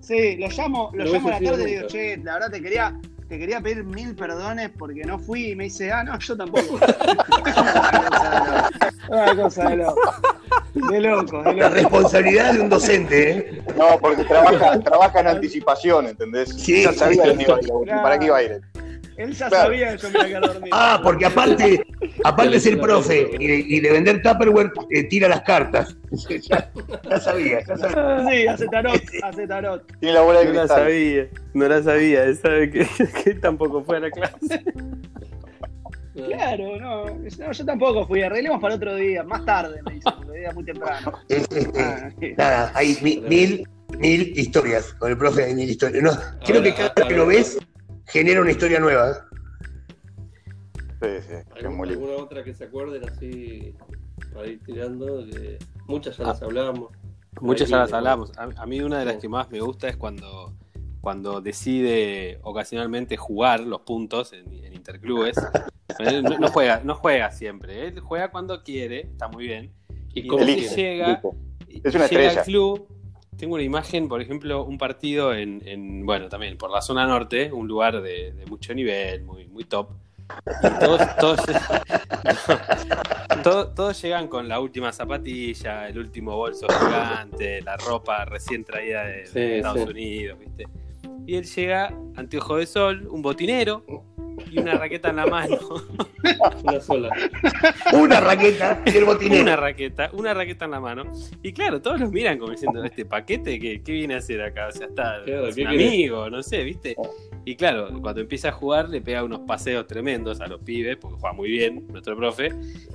Sí, lo llamo, lo llamo a la tarde y digo, che, la verdad te quería, te quería pedir mil perdones porque no fui y me dice, ah, no, yo tampoco. Una cosa de loco. De loco, de La loco. responsabilidad de un docente, ¿eh? No, porque trabaja, trabaja en anticipación, ¿entendés? Sí, ya sabía sí. que iba a ir, ¿Para qué iba a ir? Él ya Claro. sabía que yo me dormido. Ah, porque aparte, aparte es el profe y de, y de vender Tupperware eh, tira las cartas. ya, ya sabía, ya sabía. Sí, hace tarot, hace tarot. Tiene la bola de No la sabía, no la sabía. Él sabe que, que tampoco fue a la clase. Claro, no, no, yo tampoco fui. Arreglemos para otro día, más tarde, me dice, porque era muy temprano. Es, Ah, sí. nada, hay mi- mil, mil historias. Con el profe hay mil historias. No, creo que cada vez que lo ves, genera una historia nueva. ¿eh? Sí, sí, es ¿Algún- muy lindo. ¿Alguna otra que se acuerden así para ir tirando? Que muchas ya las hablamos. Muchas ya las hablamos. A, a mí una de las que más me gusta es cuando, cuando decide ocasionalmente jugar los puntos en, en interclubes. Él No, no juega, no juega siempre. Él juega cuando quiere, está muy bien. ¿Y quiere? llega, Es una llega estrella. al club. Tengo una imagen, por ejemplo, un partido en, en, bueno, también por la zona norte, un lugar de, de mucho nivel, muy, muy top. Y todos, todos, todos, todos llegan con la última zapatilla, el último bolso gigante, la ropa recién traída de, de Sí, Estados sí. Unidos, ¿viste? Y él llega, anteojo de sol, un botinero y una raqueta en la mano. Una sola. Una raqueta y el botinero. una raqueta, una raqueta en la mano. Y claro, todos los miran como diciendo, este paquete, ¿qué, qué viene a hacer acá? O sea, está Claro, amigo, no sé, ¿viste? Y claro, cuando empieza a jugar le pega unos paseos tremendos a los pibes, porque juega muy bien nuestro profe,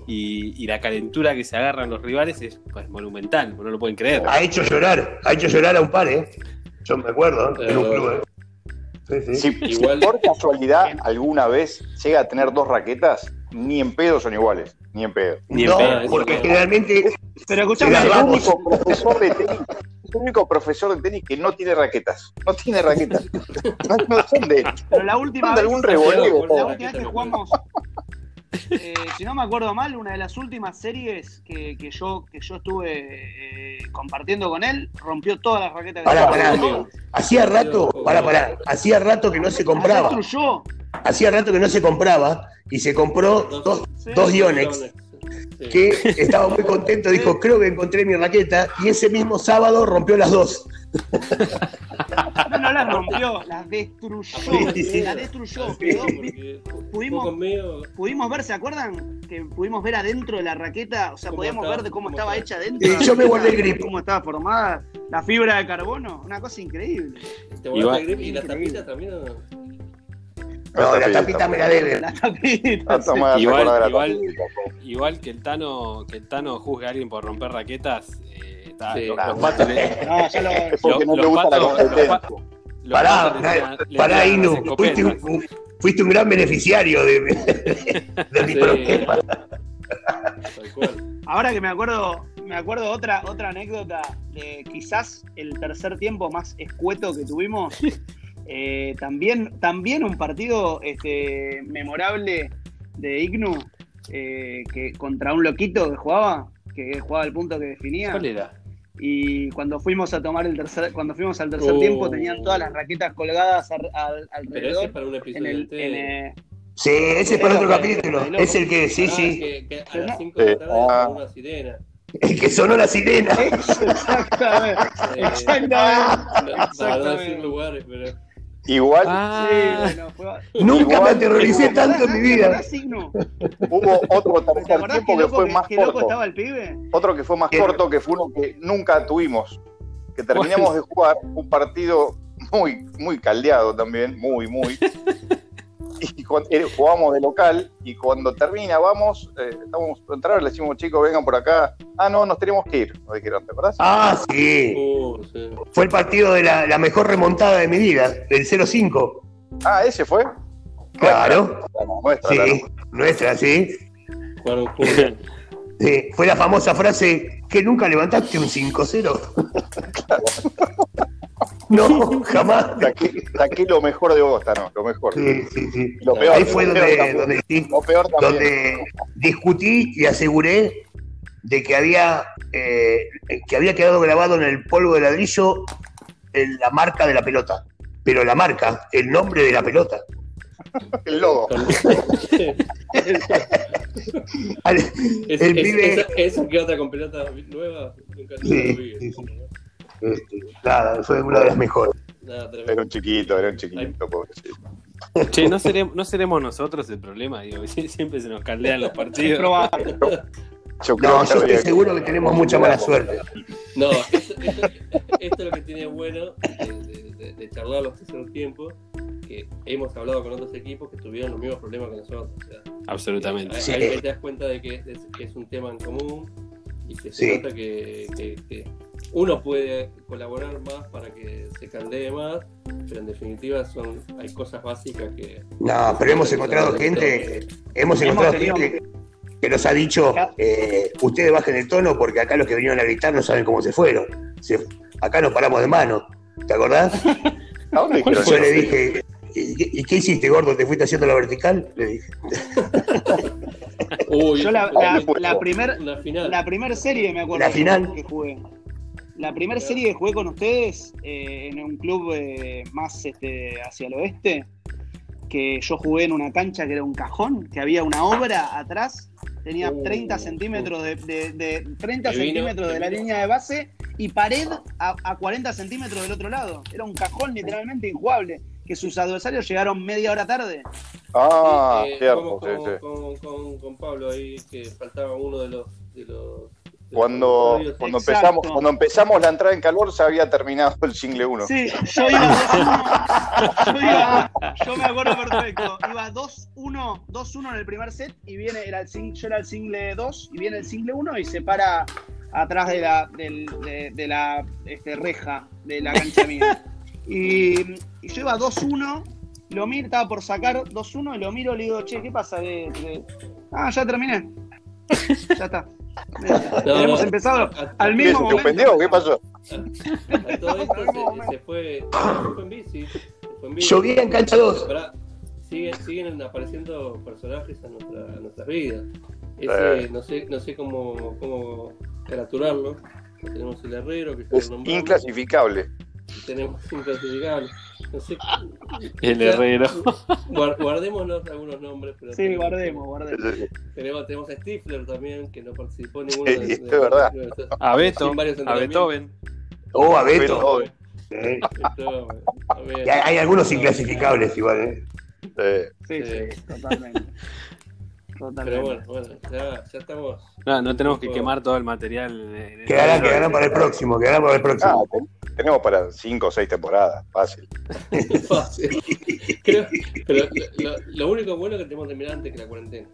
y, y la calentura que se agarran los rivales es pues, monumental, no lo pueden creer. Ha hecho llorar, ha hecho llorar a un par, ¿eh? Yo me acuerdo, ¿eh? en un club, ¿eh? Sí, sí. Si, Igual- si por casualidad alguna vez llega a tener dos raquetas, ni en pedo son iguales. Ni en pedo. Ni en no, pedo. porque generalmente Pero escuchame, Es la el vamos. único profesor de tenis. Es el único profesor de tenis que no tiene raquetas. No tiene raquetas. No, no son de pero la última vez, algún la última vez que jugamos, eh, si no me acuerdo mal, una de las últimas series que, que yo, que yo estuve eh, compartiendo con él, rompió todas las raquetas que Pará, pará. Hacía rato, pará, pará, hacía rato que no se compraba. Hacía rato que no se compraba y se compró dos, Sí. dos Yonex Sí. que estaba muy contento, dijo, creo que encontré mi raqueta y ese mismo sábado rompió las dos. No, no las rompió, las destruyó. Sí, sí. Las destruyó. Sí. Quedó- pudimos- pudimos ver, ¿se acuerdan? Que pudimos ver adentro de la raqueta, o sea, ¿Cómo podíamos ver de cómo ¿Cómo estaba estaba? hecha adentro. Sí, yo me guardé el grip. Cómo estaba formada la fibra de carbono, una cosa increíble. te Igual- guardaste el grip y la Increíble. tapita también. ¿o no? No, la tapita me la tapita. Ah, Igual- que el Tano, que el Tano juzgue a alguien por romper raquetas, eh, está- Sí. los, los patos le- No, ya lo. Porque no los te gusta la competencia. Pará, pará, Inu, fuiste un, fuiste un gran beneficiario de, de mi Sí. problema. Ahora que me acuerdo, me acuerdo otra, otra anécdota de quizás el tercer tiempo más escueto que tuvimos. Eh, también, también un partido este, memorable de Ignu eh, que contra un loquito que jugaba, que jugaba el punto que definía. ¿Cuál era? Y cuando fuimos a tomar el tercer, cuando fuimos al tercer Oh. tiempo tenían todas las raquetas colgadas al- al- Pero ese es alrededor. para un En episodio el, en, eh, Sí, ese es para otro capítulo. Es el que, sí, sí, Que, que a Pero las no- 5 de la Eh, tarde ah. con una sirena. el que sonó la sirena. exactamente, Eh, exactamente. no- Para no Exactamente. decir lugares, pero. Igual Ah, Sí, bueno, fue- Nunca me Igual- aterroricé tanto en mi ¿Te vida. hubo otro ¿Te tercer tiempo que fue que, más corto. estaba el pibe? Otro que fue más ¿Qué? corto, que fue uno que nunca tuvimos. Que terminamos de jugar un partido muy, muy caldeado también, muy, muy. Y cuando- eh, jugamos de local y cuando termina, vamos, eh, estamos por entrar, le decimos, chicos, vengan por acá. Ah, no, nos tenemos que ir, nos dijeron, ¿te acordás? Ah, sí. Uh, sí. Fue el partido de la, la mejor remontada de mi vida, del 0-5. Ah, ese fue. Claro, Nuestra, la sí, nuestra, sí. Juntos. Sí, Fue la famosa frase que nunca levantaste un 5-0. No, jamás. Saqué, saqué lo mejor de Bosta, no, lo mejor. Sí, sí, sí. Lo peor, Ahí fue lo donde, peor donde, sí, Lo peor donde discutí y aseguré de que había, eh, que había quedado grabado en el polvo de ladrillo en la marca de la pelota. Pero la marca, el nombre de la pelota. El logo. Al- Es- El es- pibe- esa, esa que otra con pelota nueva, nunca, nunca Sí, lo vi. sí, sí. Este, nada, fue una de las mejores. Nada, Era un chiquito, era un chiquito, pobrecito. che, ¿no seremos, ¿no seremos nosotros el problema? Digo, siempre se nos caldean los Es partidos. probable. Yo creo No, que yo estoy seguro que tenemos mucha mala suerte. No, esto, esto- esto es lo que tiene bueno de, de- de- de charlar los terceros tiempos, que hemos hablado con otros equipos que tuvieron los mismos problemas que nosotros. O sea, Absolutamente. ahí, Sí. ahí te das cuenta de que es, que es un tema en común y que se Sí. nota que, que- que uno puede colaborar más para que se caldee más, pero en definitiva son hay cosas básicas que... No, pero hemos encontrado gente, hemos encontrado gente que nos ha dicho, eh, ustedes bajen el tono porque acá los que vinieron a gritar no saben cómo se fueron. Se- acá nos paramos de mano. ¿Te acordás? ¿A dónde dijeron Yo le dije, ¿y, qué hiciste, gordo? ¿Te fuiste haciendo la vertical? Le dije. Uy, Yo la, eso fue la, la primer, una final. la primer serie me acuerdo La final. que jugué. La primera serie que jugué con ustedes eh, en un club eh, más este, hacia el oeste, que yo jugué en una cancha que era un cajón, que había una obra atrás, tenía Uh, 30 centímetros de, de- de- 30 Te vino, centímetros de la línea de base y pared a, a 40 centímetros del otro lado. Era un cajón literalmente injugable, que sus adversarios llegaron media hora tarde. Ah, Eh, cierto, como sí, con, sí. Con, con- con Pablo ahí, que faltaba uno de los. De los de Cuando, los cuando, Exacto. empezamos, cuando empezamos la entrada en calor se había terminado el single 1. Sí, yo iba 2-1. Yo, iba- yo me acuerdo perfecto. Iba 2-1, 2-1 en el primer set y viene, era el, sing- yo era el single 2 y viene el single 1 y se para atrás de la, del- de, de la este, reja de la cancha mía. Y, y yo iba 2-1, lo miro, estaba por sacar 2-1 y lo miro y le digo, che, ¿qué pasa? ¿Qué- qué? Ah, ya terminé. Ya está. No, Hemos no, empezado a- al ¿Qué, mismo ¿Se momento. ¿Qué pasó? A todo esto se, se fue, se fue en bici. en bici. Llovía en cancha 2. Pará, siguen, siguen apareciendo personajes a, nuestra, a nuestras vidas. Ese, Eh. no sé, no sé cómo, cómo capturarlo. Tenemos el herrero que Es inclasificable. Tenemos inclasificable. No sé, El herrero. guar- guardémonos algunos nombres. Pero Sí, tenemos- guardemos, guardemos. Tenemos, tenemos a Stifler también, que no participó en ninguno Sí, de, de- es verdad. de- de- A Beto, a. Beethoven. Oh, a Beto. Pero, Eh, Beto, también. y hay, hay algunos inclasificables igual, ¿eh? eh, Sí, Sí. sí, totalmente. Pero Totalmente. bueno, bueno, ya, ya estamos. No, no tenemos que quemar todo el material. Quedará, quedará para el próximo, quedará para el ah, próximo. ten- tenemos para cinco o seis temporadas, fácil. Fácil. Creo- pero lo, lo único bueno es que tenemos que terminar antes que la cuarentena.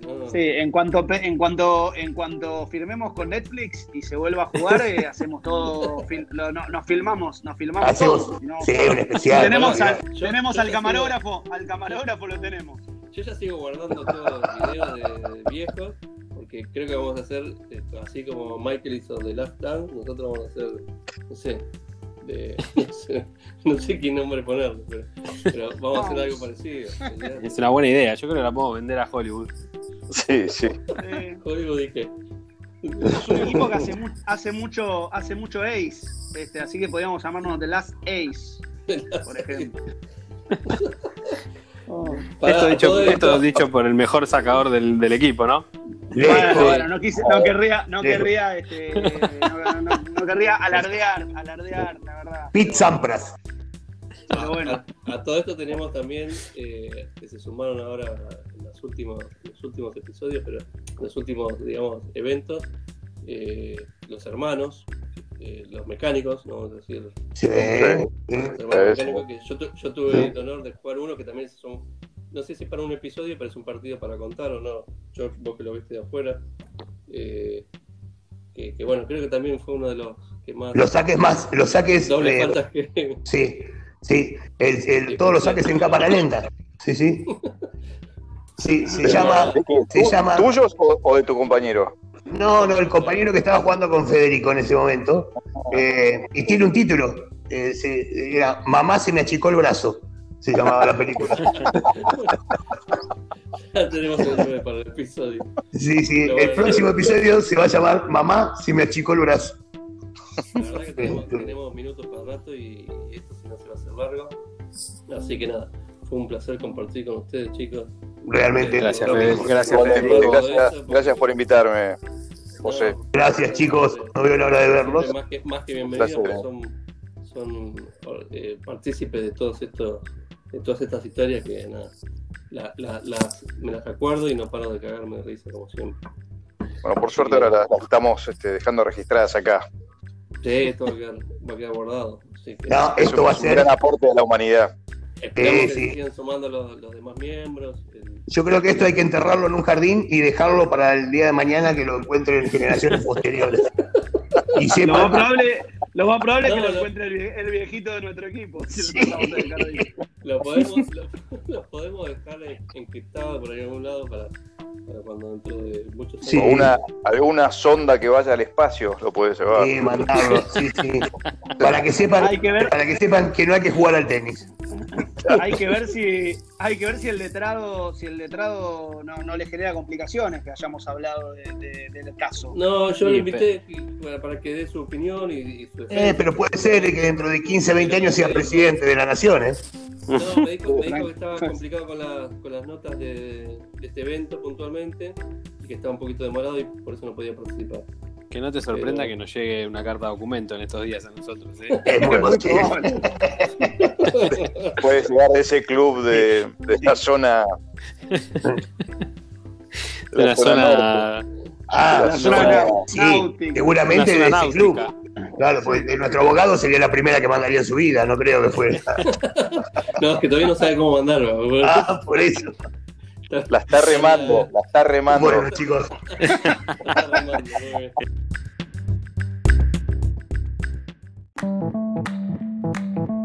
Si no, Sí, en cuanto, pe- en cuanto en cuanto firmemos con Netflix y se vuelva a jugar, eh, hacemos todo, fil- lo- no- nos filmamos, nos filmamos Hacemos, todos. sí, un especial. tenemos ¿no? al, Yo- tenemos yo al camarógrafo, al camarógrafo lo tenemos. Yo ya sigo guardando todos los videos de, de viejos, porque creo que vamos a hacer, esto, así como Michael hizo The Last Dance, nosotros vamos a hacer, no sé, de, no sé, no sé qué nombre ponerle, pero, pero vamos a hacer algo parecido. Es una buena idea. Yo creo que la podemos vender a Hollywood. Sí, sí. Eh, Código dije. es un equipo que hace, mu- hace mucho hace mucho Ace, este, así que podríamos llamarnos The Last Ace, por ejemplo. Oh. Pará, esto dicho, esto dicho por el mejor sacador del, del equipo, ¿no? Bueno, bueno, no, quise, no querría, no querría, este, no, no- no querría alardear, alardear, la verdad. Pete Sampras. Pero bueno. A, a todo esto tenemos también, eh, que se sumaron ahora en los últimos, los últimos episodios, pero en los últimos, digamos, eventos, eh, los hermanos, eh, los mecánicos, no vamos a decir, Sí, mecánicos, que yo, tu- yo tuve el honor de jugar uno que también son, no sé si para un episodio, pero es un partido para contar o no, yo vos que lo viste de afuera, eh, que, que bueno, creo que también fue uno de los que más... Los saques más, los saques. doble eh, que... Sí, sí. El- el- todos los saques en cámara lenta. Sí, sí. Sí, se llama. ¿De qué? Se ¿Tu- llama- ¿Tuyos o, o de tu compañero? No, no, el compañero que estaba jugando con Federico en ese momento. eh, y tiene un título. eh, se- era Mamá se me achicó el brazo. Se llamaba la película. Ya tenemos el nombre para el episodio. Sí, sí. El bueno. próximo episodio se va a llamar Mamá se me achicó el brazo. La verdad que tenemos, tenemos minutos para rato y, y esto si no se va a hacer largo. Así que nada, fue un placer compartir con ustedes, chicos. Realmente. Gracias, Fede. por invitarme, José. No, Gracias, chicos. No veo la hora de verlos. Más que, más que bienvenidos, son, son eh, partícipes de todos estos, de todas estas historias que nada, la- la- las, me las acuerdo y no paro de cagarme de risa como siempre. Bueno, por suerte ahora las, estamos este, dejando registradas acá. Sí, esto va a quedar, va a quedar guardado. Así que No, Es esto va a es un ser. gran aporte a la humanidad. Esperamos que sí. sigan sumando los, los demás miembros. el- Yo creo que esto hay que enterrarlo en un jardín y dejarlo para el día de mañana que lo encuentren generaciones posteriores. Y Lo más probable, lo más probable es que lo encuentre el, vie- el viejito de nuestro equipo. Si Sí. lo podemos, lo, lo podemos dejar en- encriptado por ahí en algún lado para, para cuando dentro de muchos Sí. Una, alguna sonda que vaya al espacio lo puede llevar. Sí, mandarlo, sí, sí. Para que sepan, Hay que ver, para que sepan que no hay que jugar al tenis. Hay que ver si, hay que ver si el letrado, si el letrado no, no le genera complicaciones que hayamos hablado de- de- del caso. No, yo Sí, lo invité para, para que dé su opinión y, y su Eh, pero puede ser que dentro de 15, 20 años sea presidente de la nación, ¿eh? No, me dijo, me dijo que estaba complicado con, la- con las notas de, de este evento puntualmente y que estaba un poquito demorado y por eso no podía participar. Que no te sorprenda Pero- que nos llegue una carta de documento en estos días a nosotros. ¿eh? Es muy posible. Puede llegar de ese club de, de esta zona. De la zona. Ah, La zona- sí, seguramente de zona ese club. Claro, pues de nuestro abogado sería la primera que mandaría en su vida, no creo que fuera. No, es que todavía no sabe cómo mandarlo. Ah, por eso. La está remando, la está remando. Bueno, chicos.